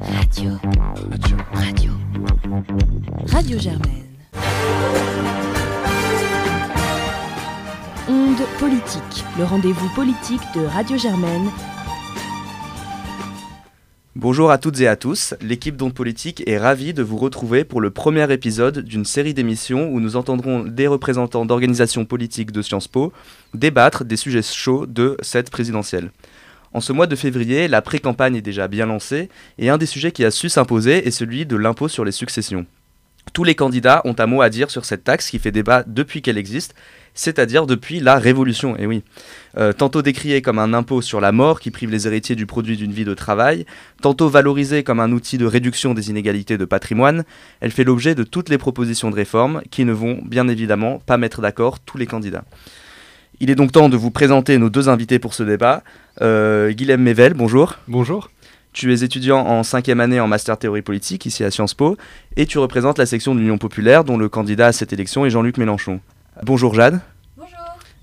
Radio. Radio. Radio. Radio Germaine. Onde politique, le rendez-vous politique de Radio Germaine. Bonjour à toutes et à tous, l'équipe d'Onde Politique est ravie de vous retrouver pour le premier épisode d'une série d'émissions où nous entendrons des représentants d'organisations politiques de Sciences Po débattre des sujets chauds de cette présidentielle. En ce mois de février, la pré-campagne est déjà bien lancée et un des sujets qui a su s'imposer est celui de l'impôt sur les successions. Tous les candidats ont un mot à dire sur cette taxe qui fait débat depuis qu'elle existe, c'est-à-dire depuis la Révolution, et oui. Euh, tantôt décriée comme un impôt sur la mort qui prive les héritiers du produit d'une vie de travail, tantôt valorisée comme un outil de réduction des inégalités de patrimoine, elle fait l'objet de toutes les propositions de réforme qui ne vont bien évidemment pas mettre d'accord tous les candidats. Il est donc temps de vous présenter nos deux invités pour ce débat. Euh, Guilhem Mével, bonjour. Bonjour. Tu es étudiant en cinquième année en master théorie politique ici à Sciences Po et tu représentes la section de l'Union populaire dont le candidat à cette élection est Jean-Luc Mélenchon. Bonjour Jade. Bonjour.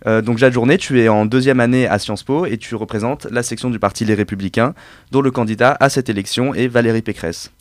Euh, donc Jade Journée, tu es en deuxième année à Sciences Po et tu représentes la section du parti Les Républicains dont le candidat à cette élection est Valérie Pécresse.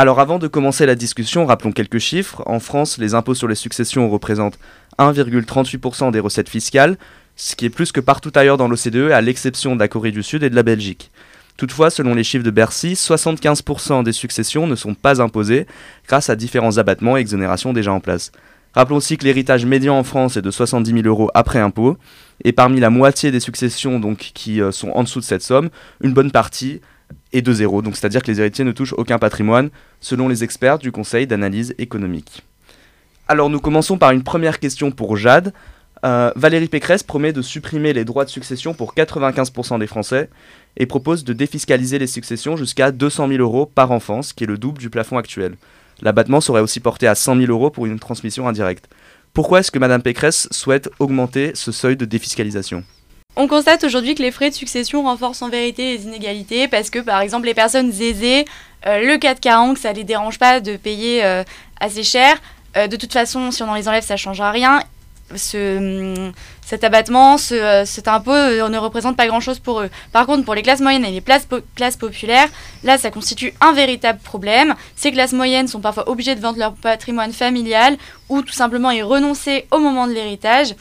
Alors avant de commencer la discussion, rappelons quelques chiffres. En France, les impôts sur les successions représentent 1,38% des recettes fiscales, ce qui est plus que partout ailleurs dans l'OCDE, à l'exception de la Corée du Sud et de la Belgique. Toutefois, selon les chiffres de Bercy, 75% des successions ne sont pas imposées grâce à différents abattements et exonérations déjà en place. Rappelons aussi que l'héritage médian en France est de 70 000 euros après impôt, et parmi la moitié des successions donc, qui euh, sont en dessous de cette somme, une bonne partie est de zéro, donc c'est-à-dire que les héritiers ne touchent aucun patrimoine, selon les experts du Conseil d'analyse économique. Alors nous commençons par une première question pour Jade. Euh, Valérie Pécresse promet de supprimer les droits de succession pour 95% des Français et propose de défiscaliser les successions jusqu'à 200 000 euros par enfant, ce qui est le double du plafond actuel. L'abattement serait aussi porté à 100 000 euros pour une transmission indirecte. Pourquoi est-ce que Madame Pécresse souhaite augmenter ce seuil de défiscalisation? On constate aujourd'hui que les frais de succession renforcent en vérité les inégalités parce que par exemple les personnes aisées, euh, le 440, ça les dérange pas de payer euh, assez cher. Euh, de toute façon, si on en les enlève, ça ne changera rien. Ce, cet abattement, euh, cet impôt ne représente pas grand-chose pour eux. Par contre, pour les classes moyennes et les classes populaires, là, ça constitue un véritable problème. Ces classes moyennes sont parfois obligées de vendre leur patrimoine familial ou tout simplement y renoncer au moment de l'héritage.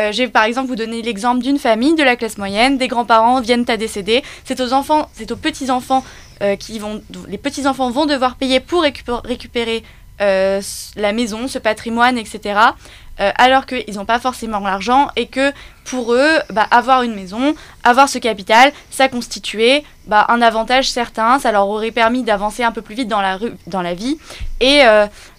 Euh, je vais par exemple vous donner l'exemple d'une famille de la classe moyenne, des grands-parents viennent à décéder, c'est aux enfants, c'est aux petits-enfants euh, qui vont, les petits-enfants vont devoir payer pour récupérer euh, la maison, ce patrimoine, etc. Alors qu'ils n'ont pas forcément l'argent et que pour eux, bah, avoir une maison, avoir ce capital, ça constituait bah, un avantage certain, ça leur aurait permis d'avancer un peu plus vite dans la, rue, dans la vie. Et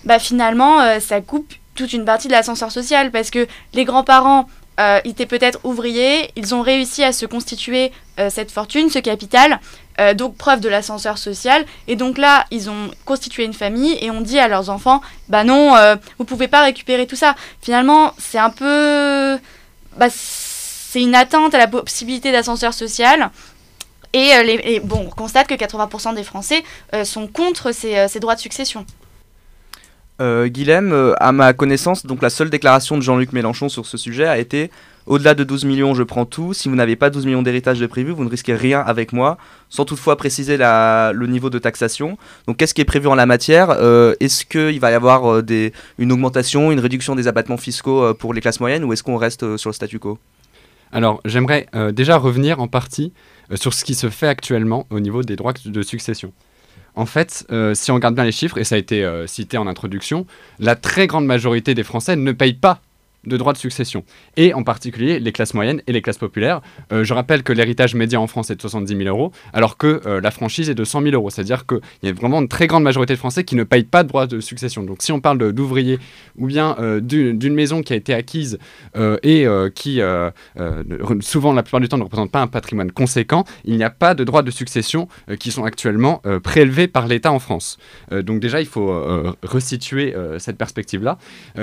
bah, finalement, ça coupe toute une partie de l'ascenseur social parce que les grands-parents euh, étaient peut-être ouvriers, ils ont réussi à se constituer euh, cette fortune, ce capital, euh, donc preuve de l'ascenseur social. Et donc là, ils ont constitué une famille et ont dit à leurs enfants, bah non, vous pouvez pas récupérer tout ça. Finalement, c'est un peu, bah, c'est une atteinte à la possibilité d'ascenseur social. Et, les, et bon, on constate que 80% des Français sont contre ces droits de succession. Euh, Guilhem, euh, à ma connaissance, donc la seule déclaration de Jean-Luc Mélenchon sur ce sujet a été au-delà de 12 millions, je prends tout. Si vous n'avez pas 12 millions d'héritage de prévu, vous ne risquez rien avec moi, sans toutefois préciser le niveau de taxation. Donc, qu'est-ce qui est prévu en la matière? Euh, Est-ce qu'il va y avoir euh, une augmentation, une réduction des abattements fiscaux pour les classes moyennes, ou est-ce qu'on reste sur le statu quo? Alors, j'aimerais déjà revenir en partie sur ce qui se fait actuellement au niveau des droits de succession. En fait, euh, si on regarde bien les chiffres, et ça a été euh, cité en introduction, la très grande majorité des Français ne payent pas de droits de succession, et en particulier les classes moyennes et les classes populaires. Euh, je rappelle que l'héritage médian en France est de 70 000 euros, alors que euh, la franchise est de 100 000 euros. C'est-à-dire qu'il y a vraiment une très grande majorité de Français qui ne payent pas de droits de succession. Donc si on parle d'ouvriers ou bien euh, d'une maison qui a été acquise et qui, souvent, la plupart du temps, ne représente pas un patrimoine conséquent, il n'y a pas de droits de succession qui sont actuellement prélevés par l'État en France. Donc déjà, il faut resituer cette perspective-là.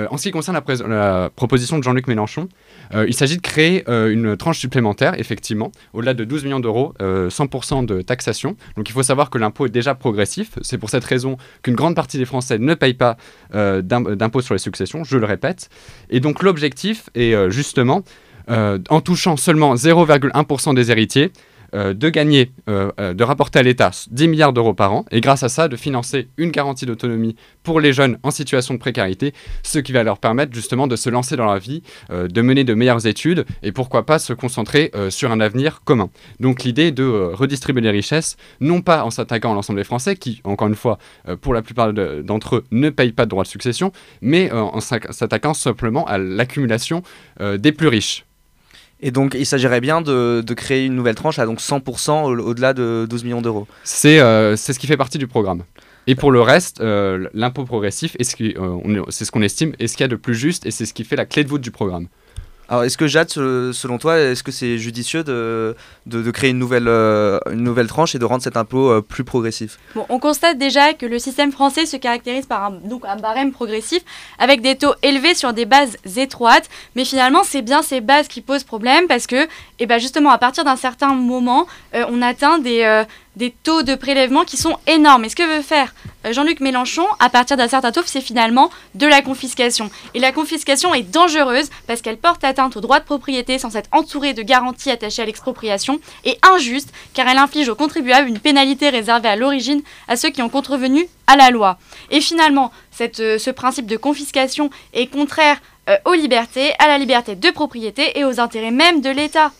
En ce qui concerne la, la proposition de Jean-Luc Mélenchon, euh, il s'agit de créer euh, une tranche supplémentaire, effectivement, au-delà de 12 millions d'euros, euh, 100% de taxation. Donc il faut savoir que l'impôt est déjà progressif. C'est pour cette raison qu'une grande partie des Français ne payent pas euh, d'im- d'impôt sur les successions, je le répète. Et donc l'objectif est euh, justement, euh, en touchant seulement 0,1% des héritiers, euh, de gagner, euh, euh, de rapporter à l'État 10 milliards d'euros par an, et grâce à ça, de financer une garantie d'autonomie pour les jeunes en situation de précarité, ce qui va leur permettre justement de se lancer dans la vie, de mener de meilleures études, et pourquoi pas se concentrer sur un avenir commun. Donc l'idée de redistribuer les richesses, non pas en s'attaquant à l'ensemble des Français, qui, encore une fois, pour la plupart d'entre eux, ne payent pas de droits de succession, mais en s'attaquant simplement à l'accumulation des plus riches. Et donc, il s'agirait bien de, créer une nouvelle tranche à donc 100% au-delà de 12 millions d'euros. Euh, c'est ce qui fait partie du programme. Et pour le reste, euh, l'impôt progressif, euh, c'est ce qu'on estime, est ce qu'il y a de plus juste et c'est ce qui fait la clé de voûte du programme. Alors, est-ce que Jade, selon toi, est-ce que c'est judicieux de, de, créer une nouvelle, euh, une nouvelle tranche et de rendre cet impôt euh, plus progressif? Bon, On constate déjà que le système français se caractérise par un, donc un barème progressif avec des taux élevés sur des bases étroites. Mais finalement, c'est bien ces bases qui posent problème parce que, eh ben justement, à partir d'un certain moment, euh, on atteint des des taux de prélèvement qui sont énormes. Et ce que veut faire euh, Jean-Luc Mélenchon, à partir d'un certain taux, c'est finalement de la confiscation. Et la confiscation est dangereuse parce qu'elle porte atteinte au droit de propriété sans être entourée de garanties attachées à l'expropriation et injuste car elle inflige aux contribuables une pénalité réservée à l'origine à ceux qui ont contrevenu à la loi. Et finalement, euh, ce principe de confiscation est contraire euh, aux libertés, à la liberté de propriété et aux intérêts même de l'État.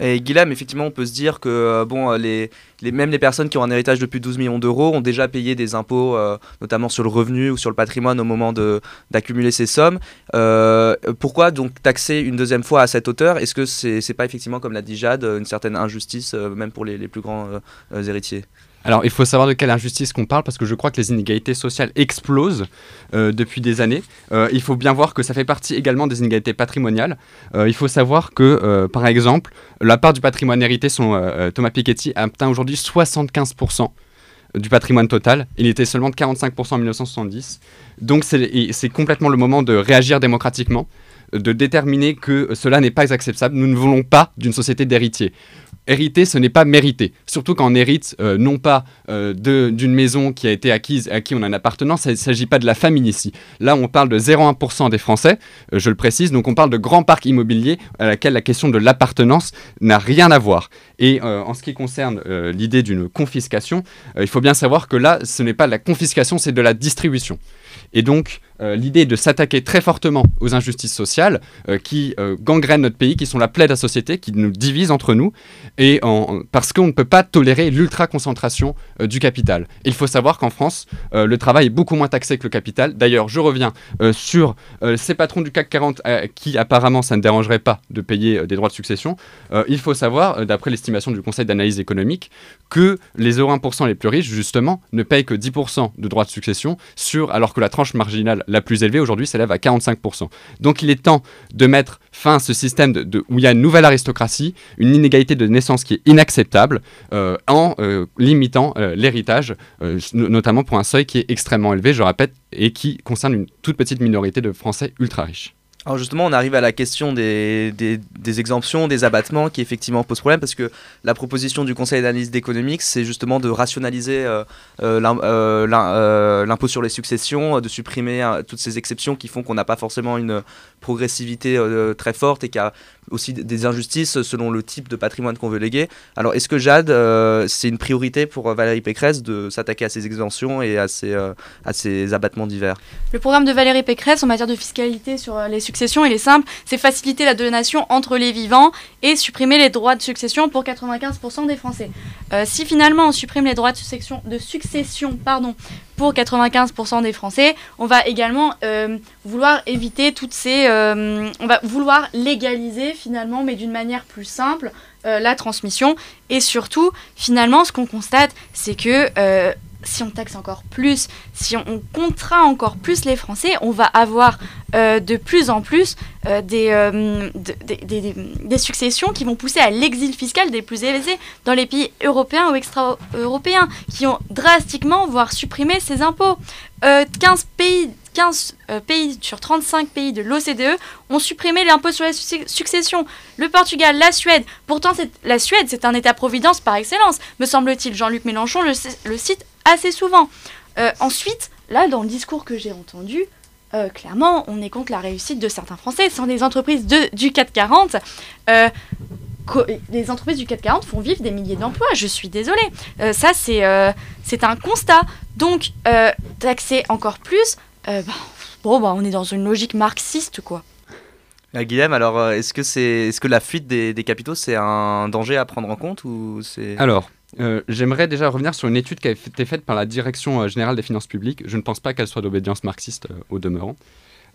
Et Guillaume, effectivement, on peut se dire que euh, bon, euh, les, même les personnes qui ont un héritage de plus de 12 millions d'euros ont déjà payé des impôts, euh, notamment sur le revenu ou sur le patrimoine au moment d'accumuler ces sommes. pourquoi donc taxer une deuxième fois à cette hauteur? Est-ce que c'est n'est pas effectivement, comme l'a dit Jade, une certaine injustice, même pour les, les plus grands héritiers? Alors, il faut savoir de quelle injustice qu'on parle parce que je crois que les inégalités sociales explosent euh, depuis des années. Euh, il faut bien voir que ça fait partie également des inégalités patrimoniales. Euh, il faut savoir que, par exemple, la part du patrimoine hérité, Thomas Piketty, atteint aujourd'hui 75% du patrimoine total. Il était seulement de 45% en 1970. Donc, c'est complètement le moment de réagir démocratiquement de déterminer que cela n'est pas acceptable. Nous ne voulons pas d'une société d'héritiers hériter, ce n'est pas mériter. Surtout quand on hérite euh, non pas euh, d'une maison qui a été acquise, à qui on a une appartenance, il ne s'agit pas de la famille ici. Là, on parle de 0,1% des Français, euh, je le précise, donc on parle de grands parcs immobiliers à laquelle la question de l'appartenance n'a rien à voir. Et en ce qui concerne l'idée d'une confiscation, il faut bien savoir que là, ce n'est pas la confiscation, c'est de la distribution. Et donc, euh, l'idée de s'attaquer très fortement aux injustices sociales euh, qui euh, gangrènent notre pays, qui sont la plaie de la société, qui nous divisent entre nous, et parce qu'on ne peut pas tolérer l'ultra-concentration du capital. il faut savoir qu'en France, le travail est beaucoup moins taxé que le capital. D'ailleurs, je reviens sur ces patrons du CAC 40 qui apparemment ça ne dérangerait pas de payer des droits de succession. il faut savoir, d'après l'estimation du Conseil d'analyse économique, que les 1% les plus riches, justement, ne payent que 10% de droits de succession, alors que la tranche marginale la plus élevée aujourd'hui s'élève à 45%. Donc il est temps de mettre fin à ce système de, où il y a une nouvelle aristocratie, une inégalité de naissance qui est inacceptable, euh, en euh, limitant euh, l'héritage, notamment pour un seuil qui est extrêmement élevé, je répète, et qui concerne une toute petite minorité de Français ultra riches. Alors justement, on arrive à la question des, exemptions, des abattements qui effectivement posent problème parce que la proposition du Conseil d'analyse économique, c'est justement de rationaliser euh, euh, euh, l'impôt sur les successions, de supprimer toutes ces exceptions qui font qu'on n'a pas forcément une progressivité très forte et qu'il y a aussi des injustices selon le type de patrimoine qu'on veut léguer. Alors est-ce que Jade, c'est une priorité pour Valérie Pécresse de s'attaquer à ces exemptions et à ces, à ces abattements divers? Le programme de Valérie Pécresse en matière de fiscalité sur les successions succession, il est simple, c'est faciliter la donation entre les vivants et supprimer les droits de succession pour 95% des Français. Euh, si finalement on supprime les droits de succession, de succession pardon, pour 95% des Français, on va également euh, vouloir éviter toutes ces... Euh, on va vouloir légaliser finalement, mais d'une manière plus simple, la transmission. Et surtout, finalement, ce qu'on constate, c'est que si on taxe encore plus, si on, contraint encore plus les Français, on va avoir euh, de plus en plus euh, euh, des, des, successions qui vont pousser à l'exil fiscal des plus élevés dans les pays européens ou extra-européens, qui ont drastiquement, voire supprimé ces impôts. 15 pays 15 pays sur 35 pays de l'OCDE ont supprimé l'impôt sur la succession. Le Portugal, la Suède. Pourtant, la Suède, c'est un État-providence par excellence, me semble-t-il. Jean-Luc Mélenchon le, le, cite assez souvent. Euh, ensuite, là, dans le discours que j'ai entendu, euh, clairement, on est contre la réussite de certains Français. Ce sont des entreprises de, du 440. Euh, les entreprises du 440 font vivre des milliers d'emplois. Je suis désolée. Euh, ça, c'est euh, c'est un constat. Donc, euh, taxer encore plus, bah, bon, bah, on est dans une logique marxiste, quoi. Guillaume, alors est-ce que, c'est, est-ce que la fuite des, des capitaux, c'est un danger à prendre en compte ou c'est... Alors, j'aimerais déjà revenir sur une étude qui a été faite par la Direction générale des finances publiques. Je ne pense pas qu'elle soit d'obédience marxiste au demeurant.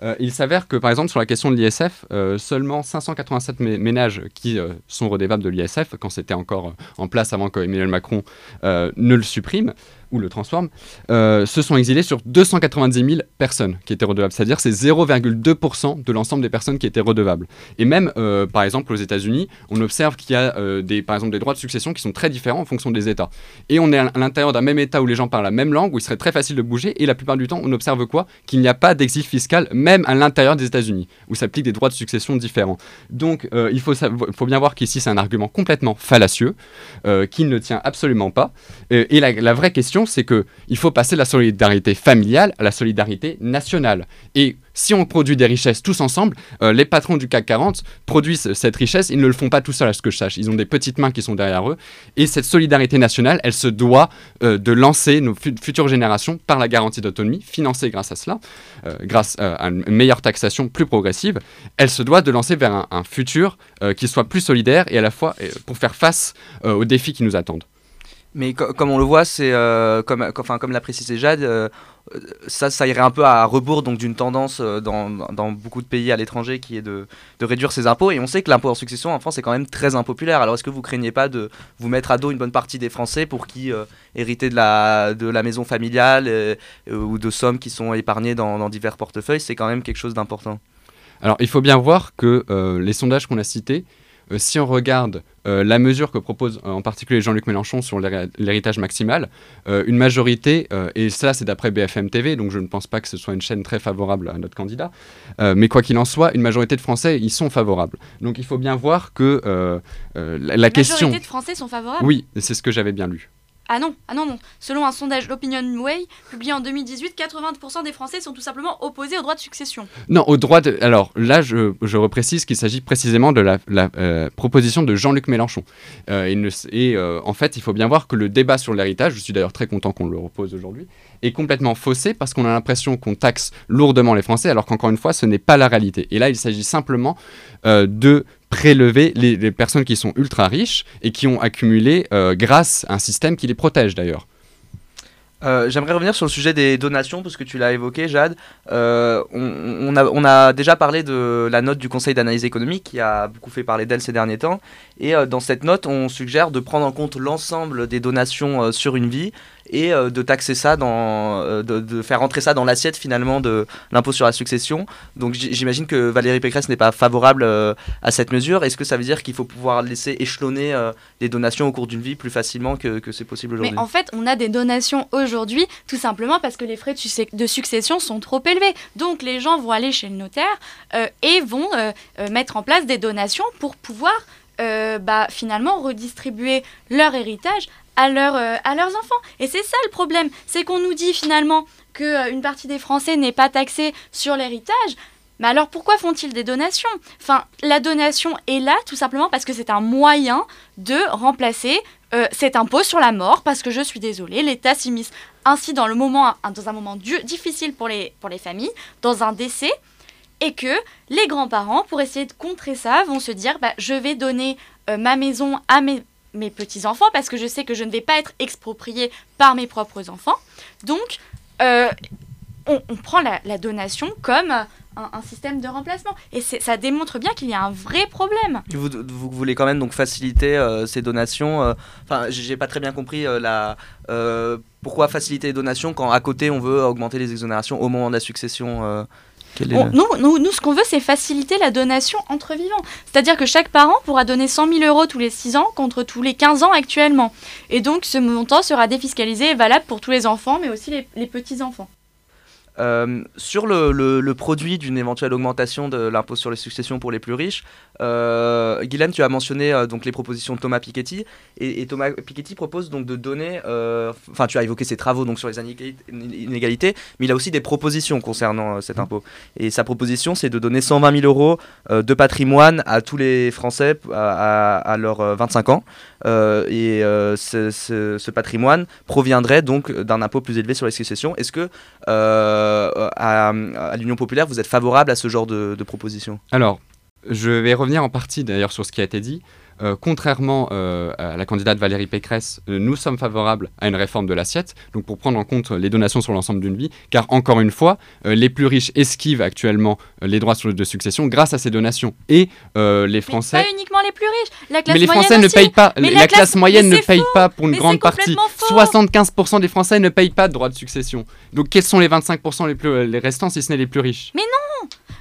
Euh, il s'avère que, par exemple, sur la question de l'ISF, euh, seulement 587 ménages qui euh, sont redevables de l'ISF, quand c'était encore en place avant qu'Emmanuel Macron ne le supprime, ou le transforme, euh, se sont exilés sur 290 000 personnes qui étaient redevables. C'est-à-dire c'est 0,2% de l'ensemble des personnes qui étaient redevables. Et même, euh, par exemple, aux États-Unis, on observe qu'il y a euh, des, par exemple des droits de succession qui sont très différents en fonction des États. Et on est à l'intérieur d'un même État où les gens parlent la même langue, où il serait très facile de bouger. Et la plupart du temps, on observe quoi? Qu'il n'y a pas d'exil fiscal, même à l'intérieur des États-Unis, où s'appliquent des droits de succession différents. Donc, il faut, bien voir qu'ici, c'est un argument complètement fallacieux, qui ne tient absolument pas. et la vraie question, c'est qu'il faut passer de la solidarité familiale à la solidarité nationale. Et si on produit des richesses tous ensemble, euh, les patrons du CAC 40 produisent cette richesse, ils ne le font pas tout seuls à ce que je sache. Ils ont des petites mains qui sont derrière eux. Et cette solidarité nationale, elle se doit euh, de lancer nos futures générations par la garantie d'autonomie, financée grâce à cela, euh, grâce à une meilleure taxation plus progressive. Elle se doit de lancer vers un futur qui soit plus solidaire et à la fois pour faire face aux défis qui nous attendent. Mais comme on le voit, c'est euh, comme, enfin, comme l'a précisé Jade, euh, ça, irait un peu à rebours donc d'une tendance euh, dans, beaucoup de pays à l'étranger qui est de, réduire ses impôts. Et on sait que l'impôt en succession en France est quand même très impopulaire. Alors est-ce que vous craignez pas de vous mettre à dos une bonne partie des Français pour qui hériter de la, maison familiale ou de sommes qui sont épargnées dans, divers portefeuilles, c'est quand même quelque chose d'important? Alors il faut bien voir que les sondages qu'on a cités, euh, si on regarde euh, la mesure que propose euh, en particulier Jean-Luc Mélenchon sur l'héritage maximal, une majorité, et ça c'est d'après BFM TV, donc je ne pense pas que ce soit une chaîne très favorable à notre candidat, mais quoi qu'il en soit, une majorité de Français y sont favorables. Donc il faut bien voir que la, question... La majorité de Français sont favorables? Oui, c'est ce que j'avais bien lu. Ah non, ah non, non. Selon un sondage Opinion Way publié en 2018, 80% des Français sont tout simplement opposés au droit de succession. Non, au droit de... Alors là, je, je reprécise qu'il s'agit précisément de la, euh, proposition de Jean-Luc Mélenchon. Euh, et, euh, en fait, il faut bien voir que le débat sur l'héritage, je suis d'ailleurs très content qu'on le repose aujourd'hui, est complètement faussé parce qu'on a l'impression qu'on taxe lourdement les Français, alors qu'encore une fois, ce n'est pas la réalité. Et là, il s'agit simplement de prélever les, personnes qui sont ultra riches et qui ont accumulé euh, grâce à un système qui les protège d'ailleurs. Euh, j'aimerais revenir sur le sujet des donations, parce que tu l'as évoqué, Jade. Euh, on, a, on, a, déjà parlé de la note du Conseil d'analyse économique, qui a beaucoup fait parler d'elle ces derniers temps. Et dans cette note, on suggère de prendre en compte l'ensemble des donations sur une vie et euh, de taxer ça, euh, de, faire rentrer ça dans l'assiette finalement de l'impôt sur la succession. Donc j'imagine que Valérie Pécresse n'est pas favorable euh, à cette mesure. Est-ce que ça veut dire qu'il faut pouvoir laisser échelonner des donations au cours d'une vie plus facilement que, que c'est possible aujourd'hui? Mais en fait, on a des donations aujourd'hui tout simplement parce que les frais de succession sont trop élevés. Donc les gens vont aller chez le notaire et vont mettre en place des donations pour pouvoir bah, finalement redistribuer leur héritage à, euh, à leurs enfants. Et c'est ça le problème, c'est qu'on nous dit finalement qu'une euh, partie des Français n'est pas taxée sur l'héritage. Mais alors pourquoi font-ils des donations? Enfin, la donation est là tout simplement parce que c'est un moyen de remplacer euh, cet impôt sur la mort, parce que je suis désolée, l'État s'immisce ainsi dans, le moment, dans un moment difficile pour les, pour les familles, dans un décès, et que les grands-parents, pour essayer de contrer ça, vont se dire bah, je vais donner ma maison à mes mes petits-enfants parce que je sais que je ne vais pas être expropriée par mes propres enfants. Donc, euh, on, prend la, donation comme un, système de remplacement. Et ça démontre bien qu'il y a un vrai problème. Vous, voulez quand même donc faciliter euh, ces donations. Euh, enfin, j'ai pas très bien compris la, pourquoi faciliter les donations quand à côté on veut augmenter les exonérations au moment de la succession nous, nous, ce qu'on veut, c'est faciliter la donation entre vivants. C'est-à-dire que chaque parent pourra donner 100 000 euros tous les 6 ans contre tous les 15 ans actuellement. Et donc, ce montant sera défiscalisé et valable pour tous les enfants, mais aussi les, petits-enfants. Euh, sur le, le- le produit d'une éventuelle augmentation de l'impôt sur les successions pour les plus riches, euh, Guylaine, tu as mentionné euh, donc les propositions de Thomas Piketty et, et Thomas Piketty propose donc de donner, euh, enfin tu as évoqué ses travaux donc sur les inégalités, mais il a aussi des propositions concernant cet impôt. Et sa proposition, c'est de donner 120 000 euros de patrimoine à tous les Français à, à, à leurs euh, 25 ans. Et ce, ce- ce patrimoine proviendrait donc d'un impôt plus élevé sur les successions. Est-ce que à, à l'Union populaire, vous êtes favorable à ce genre de, de proposition? Alors, je vais revenir en partie d'ailleurs sur ce qui a été dit. Euh, contrairement euh, à la candidate Valérie Pécresse, euh, nous sommes favorables à une réforme de l'assiette, donc pour prendre en compte les donations sur l'ensemble d'une vie, car encore une fois, les plus riches esquivent actuellement les droits sur- de succession grâce à ces donations. Et les Mais Français... pas uniquement les plus riches. La classe Mais les moyenne Français ne aussi. payent pas, Mais la, la classe, classe- moyenne mais ne paye faux. pas pour une Mais grande partie. faux. 75% des Français ne payent pas de droits de succession. Donc quels sont les 25% les, plus, les restants si ce n'est les plus riches?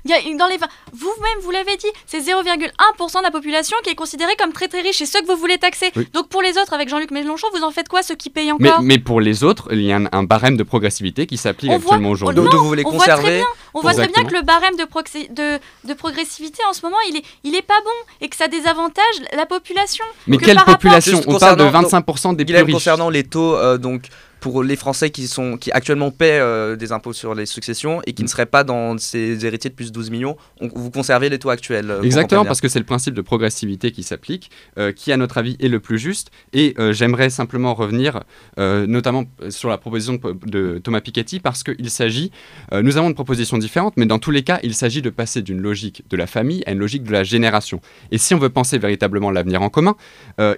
Il y a- dans les vingt- Vous-même, vous l'avez dit, c'est 0,1% de la population qui est considérée comme très très riche. C'est ceux que vous voulez taxer. Oui. Donc pour les autres, avec Jean-Luc Mélenchon, vous en faites quoi, ceux qui payent mais, encore? mais pour les autres, il y a un, un barème de progressivité qui s'applique actuellement voit- aujourd'hui. Donc, non, donc vous voulez on voit très conserver On voit très bien que le barème de, proxi- de, de progressivité en ce moment, il est, il est pas bon et que ça désavantage la population. Mais que quelle rapport- population On parle de concernant- 25% des plus riches. concernant les taux, euh, donc pour les Français qui, sont, qui actuellement paient euh, des impôts sur les successions et qui ne seraient pas dans ces héritiers de plus de 12 millions, on- vous conservez les taux actuels. euh, Exactement, parce que c'est le principe de progressivité qui s'applique, euh, qui à notre avis est le plus juste. Et j'aimerais simplement revenir notamment sur la proposition de, de Thomas Piketty, parce qu'il s'agit, nous avons une proposition différente, mais dans tous les cas, il s'agit de passer d'une logique de la famille à une logique de la génération. Et si on veut penser véritablement l'avenir en commun,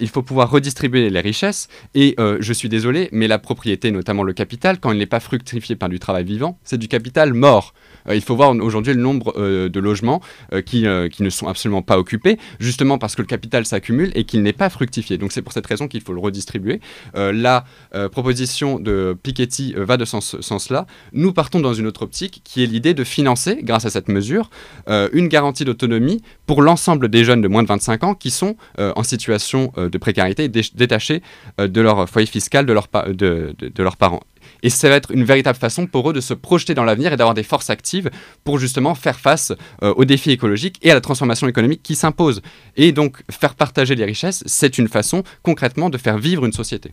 il faut pouvoir redistribuer les richesses. Et je suis désolé, mais la propriété, notamment le capital, quand il n'est pas fructifié par du travail vivant, c'est du capital mort. Euh, il faut voir aujourd'hui le nombre euh, de logements euh, qui, qui ne sont absolument pas occupés, justement parce que le capital s'accumule et qu'il n'est pas fructifié. Donc c'est pour cette raison qu'il faut le redistribuer. La proposition de Piketty va de ce sens- sens-là. Nous partons dans une autre optique qui est l'idée de financer, grâce à cette mesure, une garantie d'autonomie pour l'ensemble des jeunes de moins de 25 ans qui sont en situation de précarité, dé- détachés de leur foyer fiscal, de, leurs pa- de- de- leurs parents. Et ça va être une véritable façon pour eux de se projeter dans l'avenir et d'avoir des forces actives pour justement faire face euh, aux défis écologiques et à la transformation économique qui s'impose. Et donc faire partager les richesses, c'est une façon concrètement de faire vivre une société.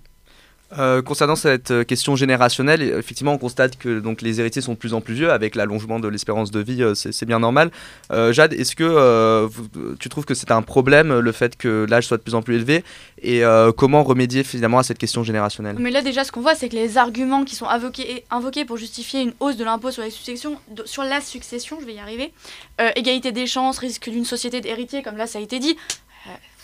Euh, concernant cette euh, question générationnelle, effectivement, on constate que donc, les héritiers sont de plus en plus vieux avec l'allongement de l'espérance de vie, euh, c'est bien normal. Jade, est-ce que tu trouves que c'est un problème le fait que l'âge soit de plus en plus élevé et comment remédier finalement à cette question générationnelle? Mais là, déjà, ce qu'on voit, c'est que les arguments qui sont invoqués, pour justifier une hausse de l'impôt sur, sur la succession, je vais y arriver, égalité des chances, risque d'une société d'héritiers, comme là, ça a été dit,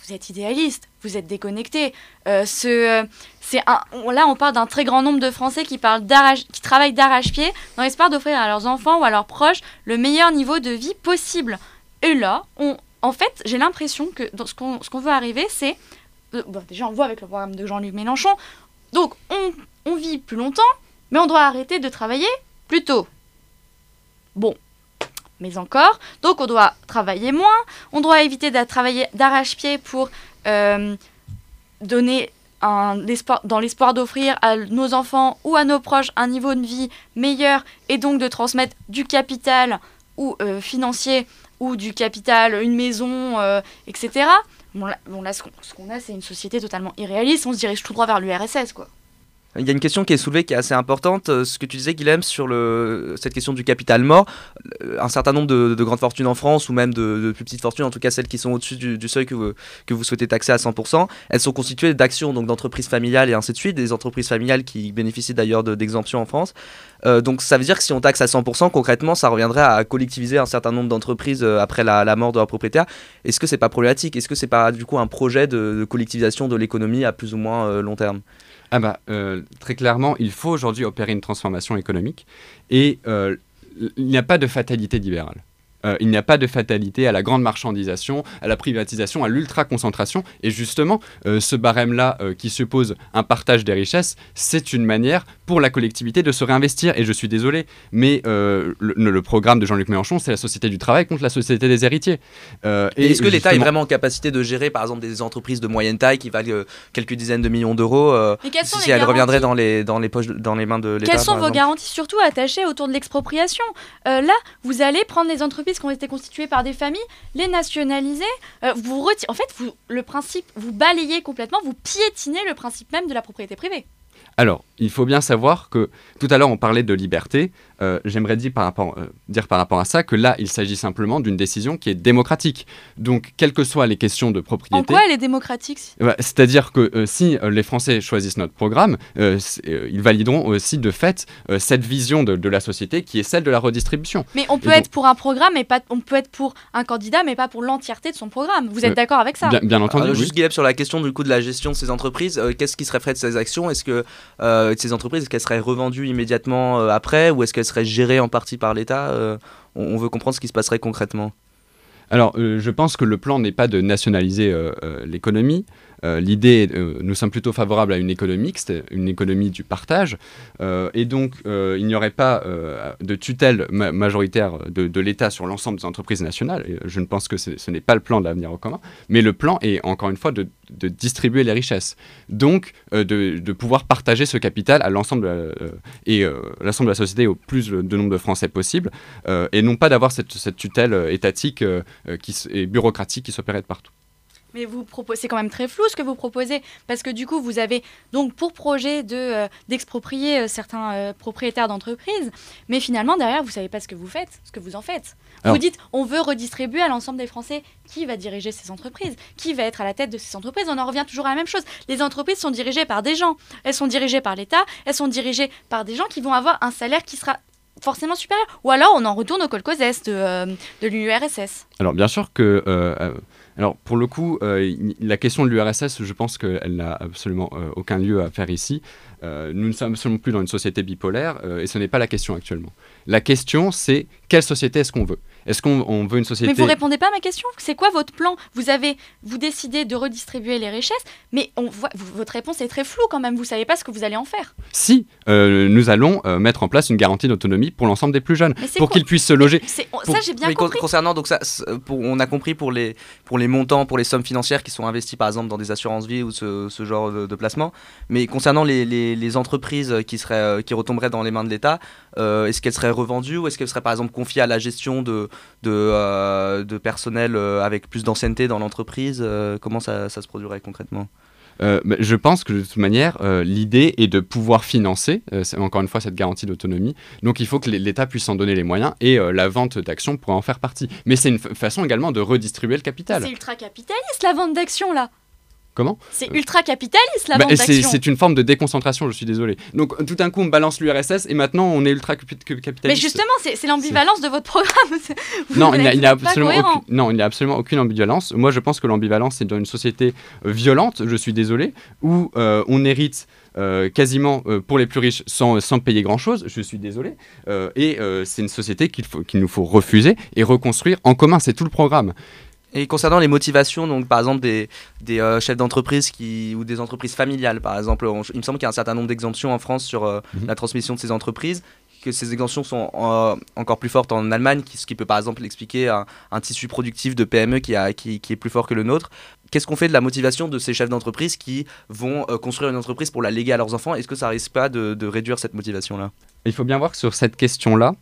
vous êtes idéaliste, vous êtes déconnecté. Ce, là, on parle d'un très grand nombre de Français qui, travaillent d'arrache-pied dans l'espoir d'offrir à leurs enfants ou à leurs proches le meilleur niveau de vie possible. Et là, on, en fait, j'ai l'impression que ce qu'on veut arriver, c'est euh, déjà on voit avec le programme de Jean-Luc Mélenchon, donc on, on vit plus longtemps, mais on doit arrêter de travailler plus tôt. Bon, mais encore, donc on doit travailler moins, on doit éviter de travailler d'arrache-pied pour euh, donner dans l'espoir d'offrir à nos enfants ou à nos proches un niveau de vie meilleur et donc de transmettre du capital ou euh, financier ou du capital, une maison, euh, etc. Bon là, ce qu'on a, c'est une société totalement irréaliste. On se dirige tout droit vers l'URSS, quoi. Il y a une question qui est soulevée qui est assez importante. euh, Ce que tu disais, Guilhem, sur cette question du capital mort. Euh, Un certain nombre de, de grandes fortunes en France, ou même de, plus petites fortunes, en tout cas celles qui sont au-dessus du, seuil que vous, souhaitez taxer à 100%, elles sont constituées d'actions, donc d'entreprises familiales et ainsi de suite, des entreprises familiales qui bénéficient d'ailleurs de- d'exemptions en France. Euh, donc ça veut dire que si on taxe à 100%, concrètement, ça reviendrait à collectiviser un certain nombre d'entreprises après la, mort de leur propriétaire. Est-ce que c'est pas problématique? Est-ce que c'est pas du coup un projet de, collectivisation de l'économie à plus ou moins long terme? Ah bah, euh, très clairement, il faut aujourd'hui opérer une transformation économique et euh, il n'y a pas de fatalité libérale. Euh, il n'y a pas de fatalité à la grande marchandisation, à la privatisation, à l'ultra-concentration. Et justement, euh, ce barème-là euh, qui suppose un partage des richesses, c'est une manière pour la collectivité de se réinvestir. Et je suis désolé, mais le, le, programme de Jean-Luc Mélenchon, c'est la société du travail contre la société des héritiers. et est-ce que l'État est vraiment en capacité de gérer, par exemple, des entreprises de moyenne taille qui valent quelques dizaines de millions d'euros si elles reviendraient dans les, dans les, poches, dans les mains de l'État Quelles sont vos garanties, surtout attachées autour de l'expropriation? Là, vous allez prendre les entreprises qui ont été constituées par des familles, les nationaliser, euh, vous en fait, le principe, vous balayez complètement, vous piétinez le principe même de la propriété privée. Alors, il faut bien savoir que tout à l'heure on parlait de liberté. Euh, j'aimerais dire par, rapport, euh, dire par rapport à ça que là, il s'agit simplement d'une décision qui est démocratique. Donc, quelles que soient les questions de propriété. En quoi elle est démocratique C'est-à-dire que euh, si les Français choisissent notre programme, ils valideront aussi de fait cette vision de, la société qui est celle de la redistribution. Mais on peut être pour un programme, mais pas, on peut être pour un candidat, mais pas pour l'entièreté de son programme. Vous êtes d'accord avec ça Bien, entendu. Juste Guillaume, sur la question du coup de la gestion de ces entreprises, qu'est-ce qui serait fait de ces actions? Est-ce que de ces entreprises, est-ce qu'elles seraient revendues immédiatement après ou est-ce qu'elles serait gérée en partie par l'État euh, on, veut comprendre ce qui se passerait concrètement. Alors, euh, je pense que le plan n'est pas de nationaliser euh, l'économie. L'idée, nous sommes plutôt favorables à une économie mixte, une économie du partage. et donc, il n'y aurait pas de tutelle majoritaire de, l'État sur l'ensemble des entreprises nationales. je ne pense que ce n'est pas le plan de l'avenir au commun. Mais le plan est, encore une fois, de distribuer les richesses. Donc, euh, de, pouvoir partager ce capital à l'ensemble euh, et euh, l'ensemble de la société au plus de nombre de Français possible, et non pas d'avoir cette, cette, tutelle étatique qui, et bureaucratique qui s'opérait de partout. Mais vous proposez, c'est quand même très flou ce que vous proposez, parce que du coup, vous avez donc pour projet de d'exproprier certains propriétaires d'entreprises, mais finalement derrière, vous savez pas ce que vous faites, ce que vous en faites. vous dites, on veut redistribuer à l'ensemble des Français qui va diriger ces entreprises, qui va être à la tête de ces entreprises. On en revient toujours à la même chose. Les entreprises sont dirigées par des gens. Elles sont dirigées par l'État, elles sont dirigées par des gens qui vont avoir un salaire qui sera forcément supérieur. Ou alors on en retourne au colcos de, euh, de l'URSS. Alors bien sûr que... Euh, euh, alors pour le coup, la question de l'URSS, je pense qu'elle n'a absolument aucun lieu à faire ici. nous ne sommes absolument plus dans une société bipolaire et ce n'est pas la question actuellement. La question, c'est quelle société est-ce qu'on veut? Est-ce qu'on veut une société... Mais vous répondez pas à ma question. C'est quoi votre plan? Vous avez, vous décidez de redistribuer les richesses, mais on voit, votre réponse est très floue quand même. Vous savez pas ce que vous allez en faire. Si, euh, nous allons euh, mettre en place une garantie d'autonomie pour l'ensemble des plus jeunes, pour qu'ils puissent se loger. Ça, j'ai bien compris. Concernant, donc ça, pour, on a compris pour les, pour les montants, pour les sommes financières qui sont investies par exemple dans des assurances vie ou ce, ce genre de, placement. Mais concernant les, les, les, entreprises qui, seraient, euh, qui retomberaient dans les mains de l'État, est-ce qu'elles seraient revendues ou est-ce qu'elles seraient par exemple confiées à la gestion de, de, euh, de personnel euh, avec plus d'ancienneté dans l'entreprise euh, Comment ça, ça, se produirait concrètement? Je pense que de toute manière, l'idée est de pouvoir financer, encore une fois, cette garantie d'autonomie. Donc il faut que l'État puisse en donner les moyens et la vente d'actions pourrait en faire partie. Mais c'est une façon également de redistribuer le capital. C'est ultra capitaliste la vente d'actions là Comment C'est ultra capitaliste la bah, C'est une forme de déconcentration, je suis désolé. Donc tout d'un coup on balance l'URSS et maintenant on est ultra capitaliste. Mais justement, c'est l'ambivalence de votre programme. non, il n'y a, absolument aucune, non, il n'y a absolument aucune ambivalence. Moi je pense que l'ambivalence c'est dans une société euh, violente, je suis désolé, où euh, on hérite euh, quasiment pour les plus riches sans, sans payer grand-chose, je suis désolé. et c'est une société qu'il qu'il nous faut refuser et reconstruire en commun, c'est tout le programme. Et concernant les motivations, donc par exemple des, des euh, chefs d'entreprise qui ou des entreprises familiales, par exemple, il me semble qu'il y a un certain nombre d'exemptions en France sur euh, mhm. la transmission de ces entreprises, que ces exemptions sont euh, encore plus fortes en Allemagne, ce qui peut par exemple expliquer un, tissu productif de PME qui, a, qui, qui, est plus fort que le nôtre. Qu'est-ce qu'on fait de la motivation de ces chefs d'entreprise qui vont construire une entreprise pour la léguer à leurs enfants? Est-ce que ça risque pas de, de réduire cette motivation-là? Il faut bien voir que sur cette question-là,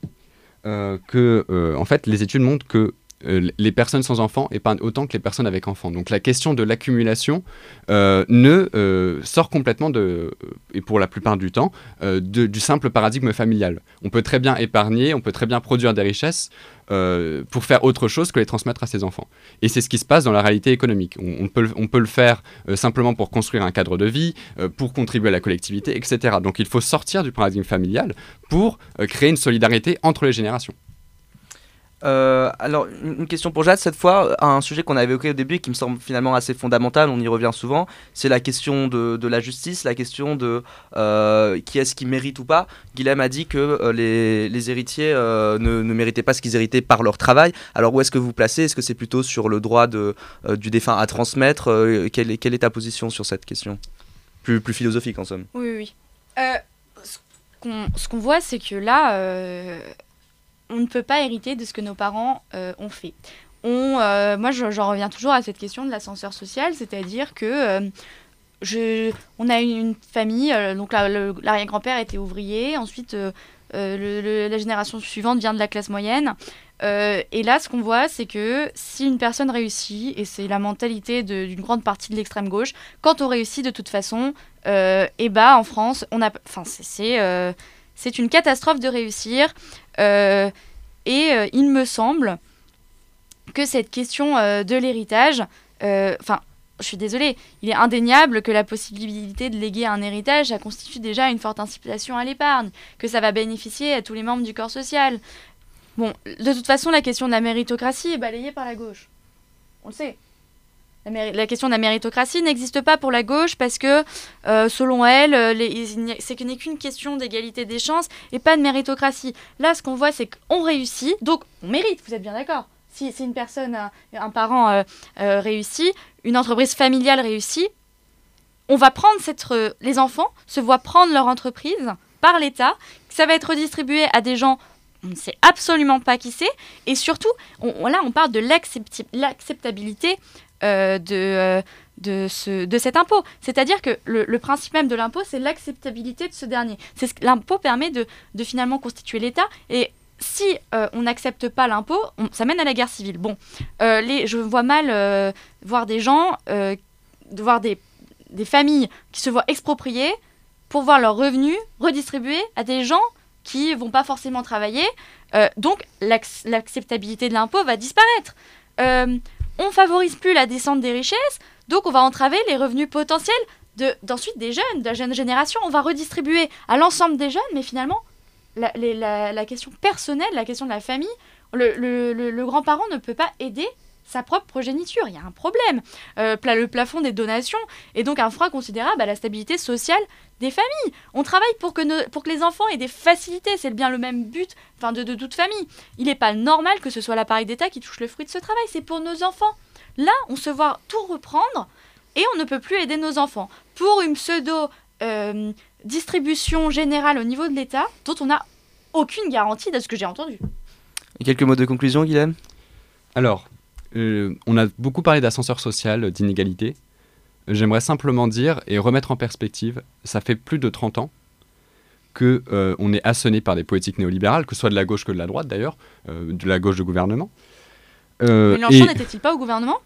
que en fait les études montrent que euh, les personnes sans enfants épargnent autant que les personnes avec enfants. Donc la question de l'accumulation euh, ne euh, sort complètement de, et pour la plupart du temps, du simple paradigme familial. On peut très bien épargner, on peut très bien produire des richesses pour faire autre chose que les transmettre à ses enfants. Et c'est ce qui se passe dans la réalité économique. On, peut, on peut, le faire simplement pour construire un cadre de vie, pour contribuer à la collectivité, etc. Donc il faut sortir du paradigme familial pour créer une solidarité entre les générations. Euh, alors, une question pour Jade, cette fois, un sujet qu'on a évoqué au début et qui me semble finalement assez fondamental, on y revient souvent, c'est la question de, de, la justice, la question de euh, qui est-ce qui mérite ou pas. Guilhem a dit que euh, les, les, héritiers ne, ne, méritaient pas ce qu'ils héritaient par leur travail. Alors, où est-ce que vous placez? Est-ce que c'est plutôt sur le droit de, du défunt à transmettre? Quelle est, quelle, est, ta position sur cette question? Plus, plus philosophique en somme. Oui, oui. ce qu'on voit, c'est que là on ne peut pas hériter de ce que nos parents euh, ont fait. Euh, moi, j'en reviens toujours à cette question de l'ascenseur social, c'est-à-dire que euh, on a une famille, donc l'arrière-grand-père était ouvrier, ensuite la génération suivante vient de la classe moyenne. et là, ce qu'on voit, c'est que si une personne réussit, et c'est la mentalité d'une grande partie de l'extrême gauche, quand on réussit de toute façon, et eh bah en France, c'est une catastrophe de réussir. Euh, et euh, il me semble que cette question euh, de l'héritage, enfin, je suis désolée, il est indéniable que la possibilité de léguer un héritage, ça constitue déjà une forte incitation à l'épargne, que ça va bénéficier à tous les membres du corps social. Bon, de toute façon, la question de la méritocratie est balayée par la gauche. On le sait. La, question de la méritocratie n'existe pas pour la gauche parce que, euh, selon elle, euh, c'est n'est qu'une question d'égalité des chances et pas de méritocratie. Là, ce qu'on voit, c'est qu'on réussit, donc on mérite, vous êtes bien d'accord si, si, une personne, un, parent euh, réussit, une entreprise familiale réussit, on va prendre cette... les enfants se voient prendre leur entreprise par l'État, ça va être redistribué à des gens on ne sait absolument pas qui c'est. Et surtout, là, on parle de l'acceptabilité euh, de, euh, de, ce, de cet impôt. C'est-à-dire que le, principe même de l'impôt, c'est l'acceptabilité de ce dernier. C'est ce, l'impôt permet de, de finalement constituer l'État et si euh, on n'accepte pas l'impôt, ça mène à la guerre civile. Bon, les, je vois mal voir des gens, voir des, des, familles qui se voient expropriées pour voir leurs revenus redistribués à des gens qui vont pas forcément travailler. donc l'acceptabilité de l'impôt va disparaître on favorise plus la descente des richesses, donc on va entraver les revenus potentiels d'ensuite des jeunes, de la jeune génération. On va redistribuer à l'ensemble des jeunes, mais finalement, la, question personnelle, la question de la famille, le grand-parent ne peut pas aider sa propre progéniture. Il y a un problème. Euh, le plafond des donations est donc un frein considérable à la stabilité sociale des familles. On travaille pour que, pour que les enfants aient des facilités. C'est bien le même but enfin, de, de toute famille. Il n'est pas normal que ce soit l'appareil d'État qui touche le fruit de ce travail. C'est pour nos enfants. Là, on se voit tout reprendre et on ne peut plus aider nos enfants. Pour une pseudo euh, distribution générale au niveau de l'État dont on n'a aucune garantie de ce que j'ai entendu. Et quelques mots de conclusion, Guilhem Alors, euh, on a beaucoup parlé d'ascenseur social, d'inégalité. J'aimerais simplement dire et remettre en perspective, ça fait plus de 30 ans que euh, on est assoné par des politiques néolibérales, que ce soit de la gauche que de la droite d'ailleurs, euh, de la gauche de gouvernement. Mélenchon n'était-il pas au gouvernement?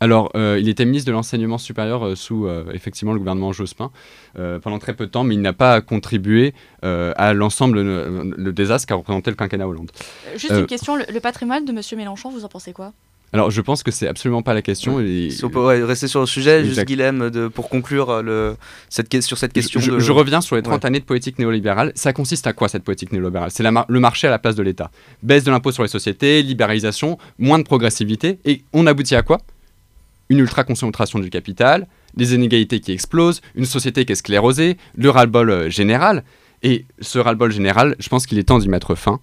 Alors, il était ministre de l'enseignement supérieur sous effectivement le gouvernement Jospin pendant très peu de temps, mais il n'a pas contribué à l'ensemble le désastre qu'a représenté le quinquennat Hollande. Juste une question, le, le, patrimoine de M. Mélenchon, vous en pensez quoi? Alors, je pense que c'est absolument pas la question. Si on peut rester sur le sujet, juste Guilhem, de, pour conclure euh, le, cette, sur cette question. Je, je reviens sur les 30 années de politique néolibérale. Ça consiste à quoi cette politique néolibérale? C'est le marché à la place de l'État. Baisse de l'impôt sur les sociétés, libéralisation, moins de progressivité. Et on aboutit à quoi? Une ultra-concentration du capital, des inégalités qui explosent, une société qui est sclérosée, le ras-le-bol euh, général. Et ce ras-le-bol général, je pense qu'il est temps d'y mettre fin.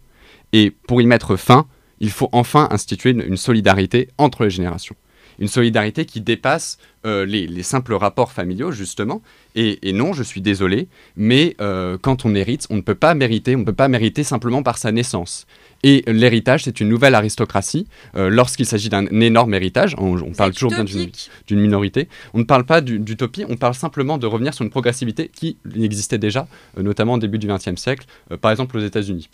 Et pour y mettre fin, il faut enfin instituer une, solidarité entre les générations. Une solidarité qui dépasse euh, les, simples rapports familiaux, justement. Et, non, je suis désolé, mais euh, quand on hérite, on ne peut pas mériter, on ne peut pas mériter simplement par sa naissance. Et l'héritage, c'est une nouvelle aristocratie. Euh, lorsqu'il s'agit d'un énorme héritage, on, parle toujours bien d'une minorité, on ne parle pas d'utopie, on parle simplement de revenir sur une progressivité qui existait déjà, notamment au début du XXe siècle, par exemple aux États-Unis.